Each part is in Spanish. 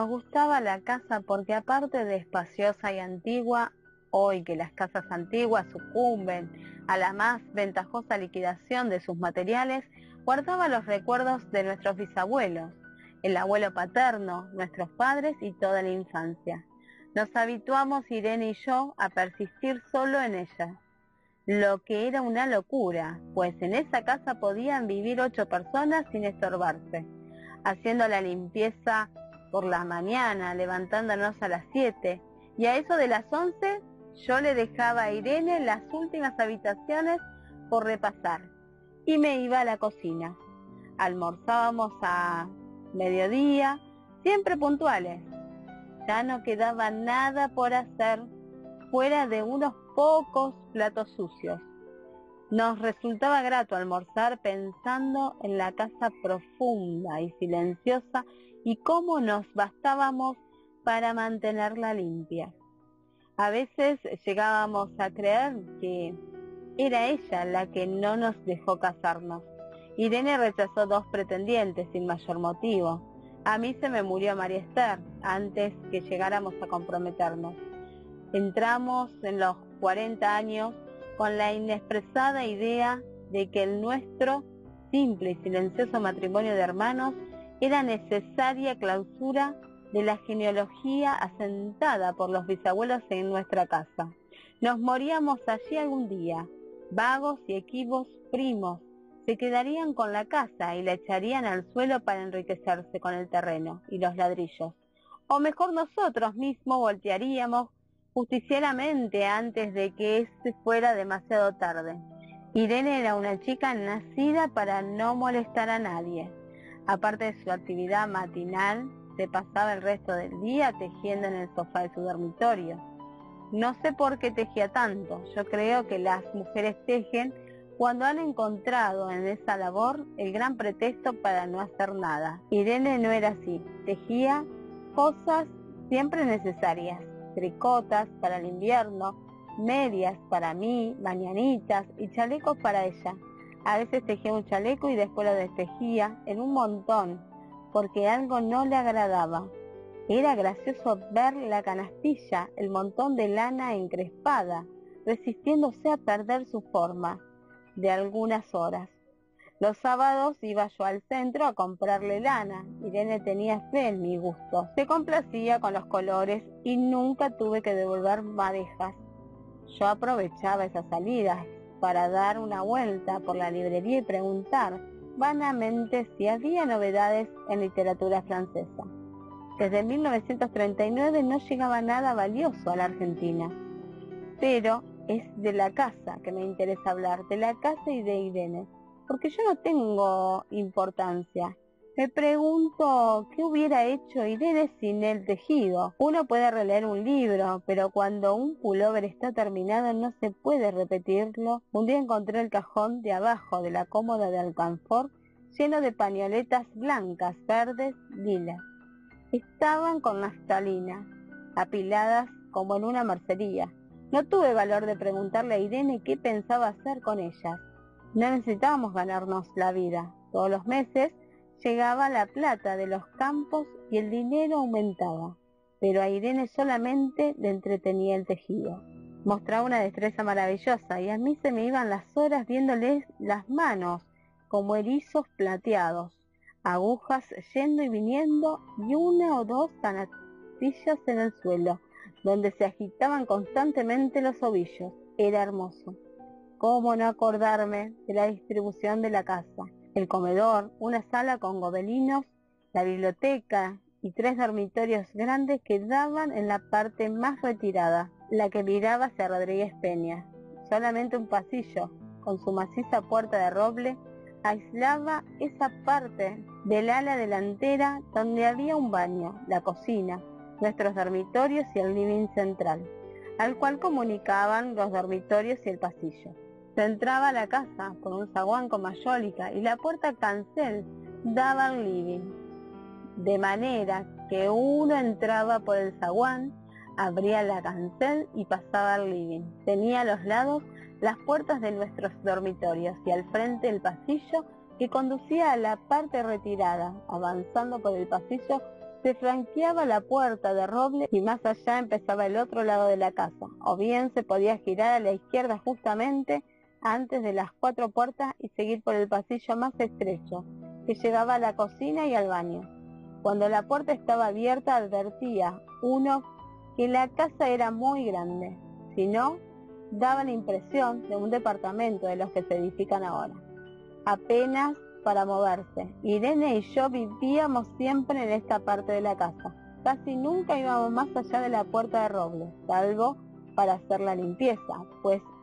Nos gustaba la casa porque aparte de espaciosa y antigua, hoy que las casas antiguas sucumben a la más ventajosa liquidación de sus materiales, guardaba los recuerdos de nuestros bisabuelos, el abuelo paterno, nuestros padres y toda la infancia. Nos habituamos Irene y yo a persistir solo en ella, lo que era una locura, pues en esa casa podían vivir ocho personas sin estorbarse, haciendo la limpieza por la mañana, levantándonos a las 7, y a eso de las 11 yo le dejaba a Irene las últimas habitaciones por repasar y me iba a la cocina. Almorzábamos a mediodía, siempre puntuales. Ya no quedaba nada por hacer fuera de unos pocos platos sucios. Nos resultaba grato almorzar pensando en la casa profunda y silenciosa y cómo nos bastábamos para mantenerla limpia. A veces llegábamos a creer que era ella la que no nos dejó casarnos. Irene rechazó dos pretendientes sin mayor motivo. A mí se me murió María Esther antes que llegáramos a comprometernos. Entramos en los 40 años con la inexpresada idea de que el nuestro simple y silencioso matrimonio de hermanos era necesaria clausura de la genealogía asentada por los bisabuelos en nuestra casa. Nos moríamos allí algún día, vagos y equivos primos, se quedarían con la casa y la echarían al suelo para enriquecerse con el terreno y los ladrillos. O mejor nosotros mismos voltearíamos justicieramente antes de que este fuera demasiado tarde. Irene era una chica nacida para no molestar a nadie. Aparte de su actividad matinal, se pasaba el resto del día tejiendo en el sofá de su dormitorio. No sé por qué tejía tanto, yo creo que las mujeres tejen cuando han encontrado en esa labor el gran pretexto para no hacer nada. Irene no era así, tejía cosas siempre necesarias, tricotas para el invierno, medias para mí, mañanitas y chalecos para ella. A veces tejía un chaleco y después lo destejía en un montón, porque algo no le agradaba. Era gracioso ver la canastilla, el montón de lana encrespada, resistiéndose a perder su forma de algunas horas. Los sábados iba yo al centro a comprarle lana. Irene tenía fe en mi gusto. Se complacía con los colores y nunca tuve que devolver madejas. Yo aprovechaba esas salidas para dar una vuelta por la librería y preguntar vanamente si había novedades en literatura francesa. Desde 1939 no llegaba nada valioso a la Argentina, pero es de la casa que me interesa hablar, de la casa y de Irene, porque yo no tengo importancia, me pregunto qué hubiera hecho Irene sin el tejido. Uno puede releer un libro, pero cuando un pullover está terminado no se puede repetirlo. Un día encontré el cajón de abajo de la cómoda de alcanfor lleno de pañoletas blancas, verdes, lilas. Estaban con naftalina, apiladas como en una mercería. No tuve valor de preguntarle a Irene qué pensaba hacer con ellas. No necesitábamos ganarnos la vida. Todos los meses llegaba la plata de los campos y el dinero aumentaba, pero a Irene solamente le entretenía el tejido. Mostraba una destreza maravillosa y a mí se me iban las horas viéndoles las manos como erizos plateados, agujas yendo y viniendo y una o dos canastillas en el suelo, donde se agitaban constantemente los ovillos. Era hermoso. ¿Cómo no acordarme de la distribución de la casa? el comedor, una sala con gobelinos, la biblioteca y tres dormitorios grandes que daban en la parte más retirada, la que miraba hacia Rodríguez Peña. Solamente un pasillo, con su maciza puerta de roble, aislaba esa parte del ala delantera donde había un baño, la cocina, nuestros dormitorios y el living central, al cual comunicaban los dormitorios y el pasillo. Se entraba a la casa con un zaguán con mayólica y la puerta cancel daba al living, de manera que uno entraba por el zaguán, abría la cancel y pasaba al living. Tenía a los lados las puertas de nuestros dormitorios y al frente el pasillo que conducía a la parte retirada. Avanzando por el pasillo se franqueaba la puerta de roble y más allá empezaba el otro lado de la casa, o bien se podía girar a la izquierda justamente antes de las cuatro puertas y seguir por el pasillo más estrecho, que llegaba a la cocina y al baño. Cuando la puerta estaba abierta advertía uno que la casa era muy grande, si no, daba la impresión de un departamento de los que se edifican ahora. Apenas para moverse. Irene y yo vivíamos siempre en esta parte de la casa. Casi nunca íbamos más allá de la puerta de roble, salvo para hacer la limpieza, pues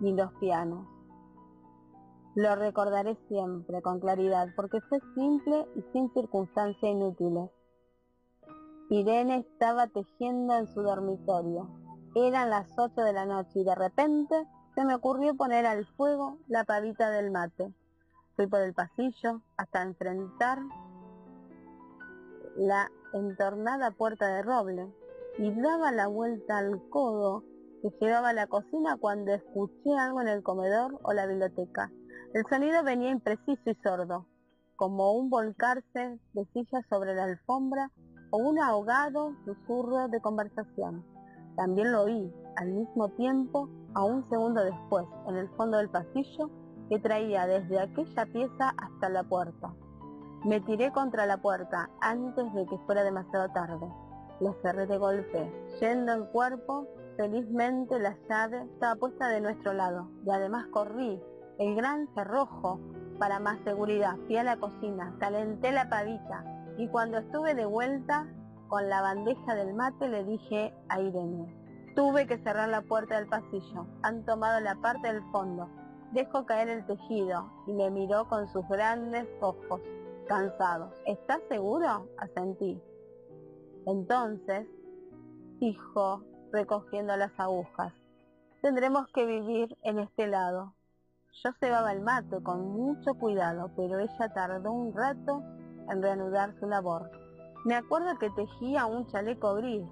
y los pianos. Lo recordaré siempre con claridad porque fue simple y sin circunstancias inútiles. Irene estaba tejiendo en su dormitorio. Eran las ocho de la noche y de repente se me ocurrió poner al fuego la pavita del mate. Fui por el pasillo hasta enfrentar la entornada puerta de roble y daba la vuelta al codo que llevaba a la cocina cuando escuché algo en el comedor o la biblioteca. El sonido venía impreciso y sordo, como un volcarse de sillas sobre la alfombra o un ahogado susurro de conversación. También lo oí, al mismo tiempo, a un segundo después, en el fondo del pasillo, que traía desde aquella pieza hasta la puerta. Me tiré contra la puerta antes de que fuera demasiado tarde. La cerré de golpe, yendo el cuerpo Felizmente la llave estaba puesta de nuestro lado y además corrí el gran cerrojo para más seguridad. Fui a la cocina, calenté la pavita y cuando estuve de vuelta con la bandeja del mate le dije a Irene, tuve que cerrar la puerta del pasillo, han tomado la parte del fondo, dejo caer el tejido y me miró con sus grandes ojos, cansados. ¿Estás seguro? Asentí. Entonces, dijo, recogiendo las agujas. Tendremos que vivir en este lado. Yo cebaba el mate con mucho cuidado, pero ella tardó un rato en reanudar su labor. Me acuerdo que tejía un chaleco gris.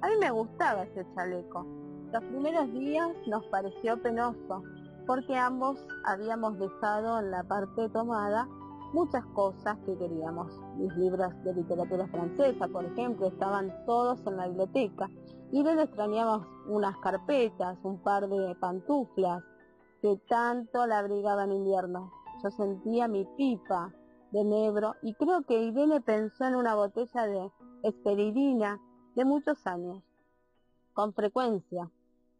A mí me gustaba ese chaleco. Los primeros días nos pareció penoso, porque ambos habíamos dejado en la parte tomada muchas cosas que queríamos. Mis libros de literatura francesa, por ejemplo, estaban todos en la biblioteca y le extrañamos unas carpetas, un par de pantuflas que tanto la abrigaban en invierno. Yo sentía mi pipa de negro y creo que Irene pensó en una botella de esperidina de muchos años, con frecuencia,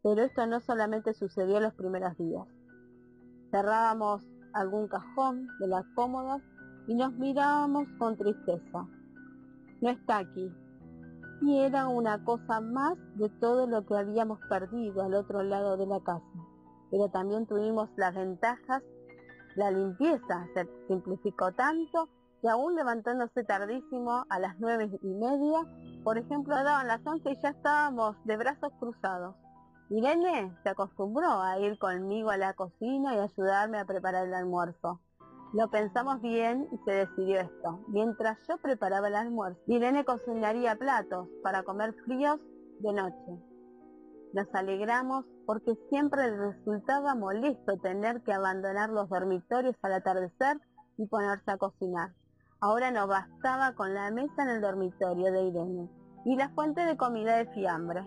pero esto no solamente sucedió los primeros días. Cerrábamos algún cajón de las cómodas y nos mirábamos con tristeza. No está aquí, y era una cosa más de todo lo que habíamos perdido al otro lado de la casa. Pero también tuvimos las ventajas, la limpieza se simplificó tanto que aún levantándose tardísimo a las nueve y media, por ejemplo, daban las once y ya estábamos de brazos cruzados. Irene se acostumbró a ir conmigo a la cocina y ayudarme a preparar el almuerzo. Lo pensamos bien y se decidió esto. Mientras yo preparaba el almuerzo, Irene cocinaría platos para comer fríos de noche. Nos alegramos porque siempre resultaba molesto tener que abandonar los dormitorios al atardecer y ponerse a cocinar. Ahora no bastaba con la mesa en el dormitorio de Irene y la fuente de comida de fiambre.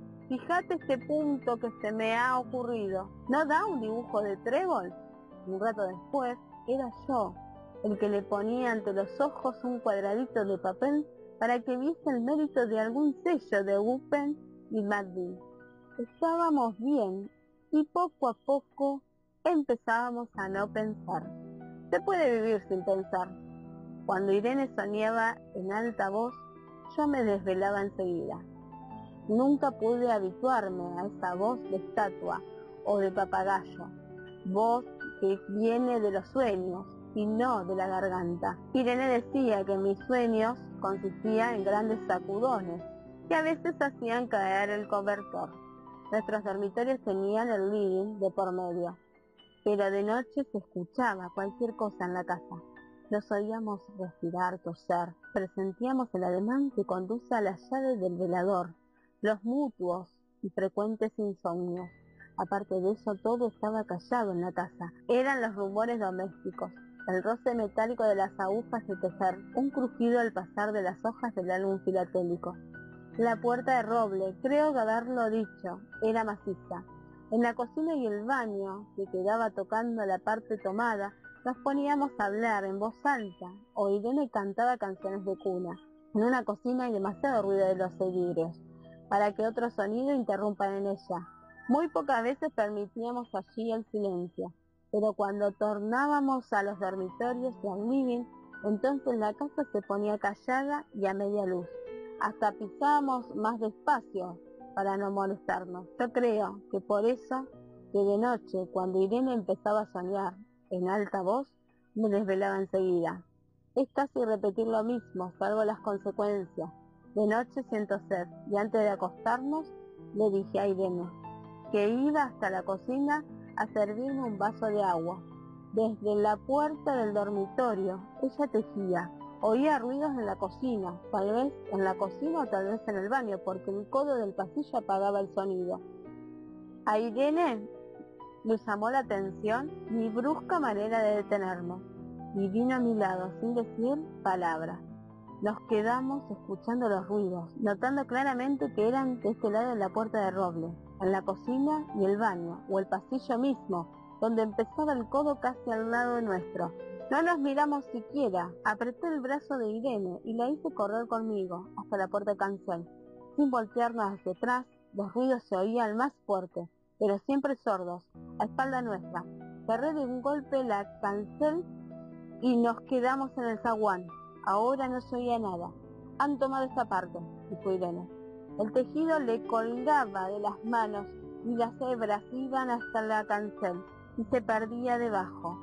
fíjate este punto que se me ha ocurrido, ¿no da un dibujo de trébol? Un rato después, era yo el que le ponía ante los ojos un cuadradito de papel para que viese el mérito de algún sello de Wupen y Maddy. Estábamos bien y poco a poco empezábamos a no pensar. Se puede vivir sin pensar. Cuando Irene soñaba en alta voz, yo me desvelaba enseguida. Nunca pude habituarme a esa voz de estatua o de papagayo, voz que viene de los sueños y no de la garganta. Irene decía que mis sueños consistían en grandes sacudones que a veces hacían caer el cobertor. Nuestros dormitorios tenían el living de por medio pero de noche se escuchaba cualquier cosa en la casa. Nos oíamos respirar, toser, presentíamos el ademán que conduce a las llaves del velador, los mutuos y frecuentes insomnios. Aparte de eso, todo estaba callado en la casa. Eran los rumores domésticos, el roce metálico de las agujas de tejer, un crujido al pasar de las hojas del álbum filatélico. La puerta de roble, creo que haberlo dicho, era maciza. En la cocina y el baño, que quedaba tocando la parte tomada, nos poníamos a hablar en voz alta, o Irene cantaba canciones de cuna. En una cocina hay demasiado ruido de los vidrios, para que otro sonido interrumpa en ella. Muy pocas veces permitíamos allí el silencio, pero cuando tornábamos a los dormitorios y al living, entonces la casa se ponía callada y a media luz. Hasta pisábamos más despacio, para no molestarnos. Yo creo que por eso que de noche, cuando Irene empezaba a soñar en alta voz, me desvelaba enseguida. Es casi repetir lo mismo, salvo las consecuencias. De noche siento sed y antes de acostarnos le dije a Irene que iba hasta la cocina a servirme un vaso de agua. Desde la puerta del dormitorio ella tejía Oía ruidos en la cocina, tal vez en la cocina o tal vez en el baño, porque el codo del pasillo apagaba el sonido. A Irene le llamó la atención mi brusca manera de detenerme y vino a mi lado sin decir palabra. Nos quedamos escuchando los ruidos, notando claramente que eran de este lado de la puerta de roble, en la cocina y el baño, o el pasillo mismo, donde empezaba el codo casi al lado nuestro, no nos miramos siquiera. Apreté el brazo de Irene y la hice correr conmigo hasta la puerta cancel. Sin voltearnos hacia atrás, los ruidos se oían más fuertes, pero siempre sordos, a espalda nuestra. Cerré de un golpe la cancel y nos quedamos en el zaguán. Ahora no se oía nada. Han tomado esta parte, dijo Irene. El tejido le colgaba de las manos y las hebras iban hasta la cancel y se perdía debajo.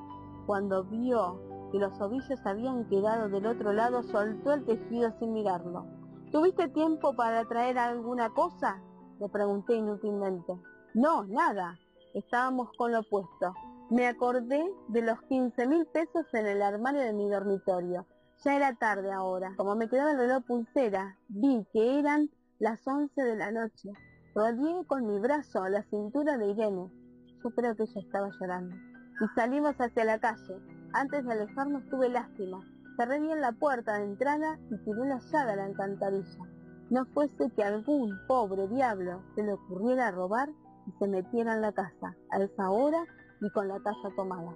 Cuando vio que los ovillos habían quedado del otro lado, soltó el tejido sin mirarlo. ¿Tuviste tiempo para traer alguna cosa? Le pregunté inútilmente. No, nada. Estábamos con lo opuesto. Me acordé de los 15 mil pesos en el armario de mi dormitorio. Ya era tarde ahora. Como me quedaba el reloj pulsera, vi que eran las 11 de la noche. Rodeé con mi brazo a la cintura de Irene. Yo creo que ella estaba llorando y salimos hacia la calle. Antes de alejarnos tuve lástima. Cerré bien la puerta de entrada y tiré una llaga a la alcantarilla. No fuese que algún pobre diablo se le ocurriera robar y se metiera en la casa, a esa hora y con la casa tomada.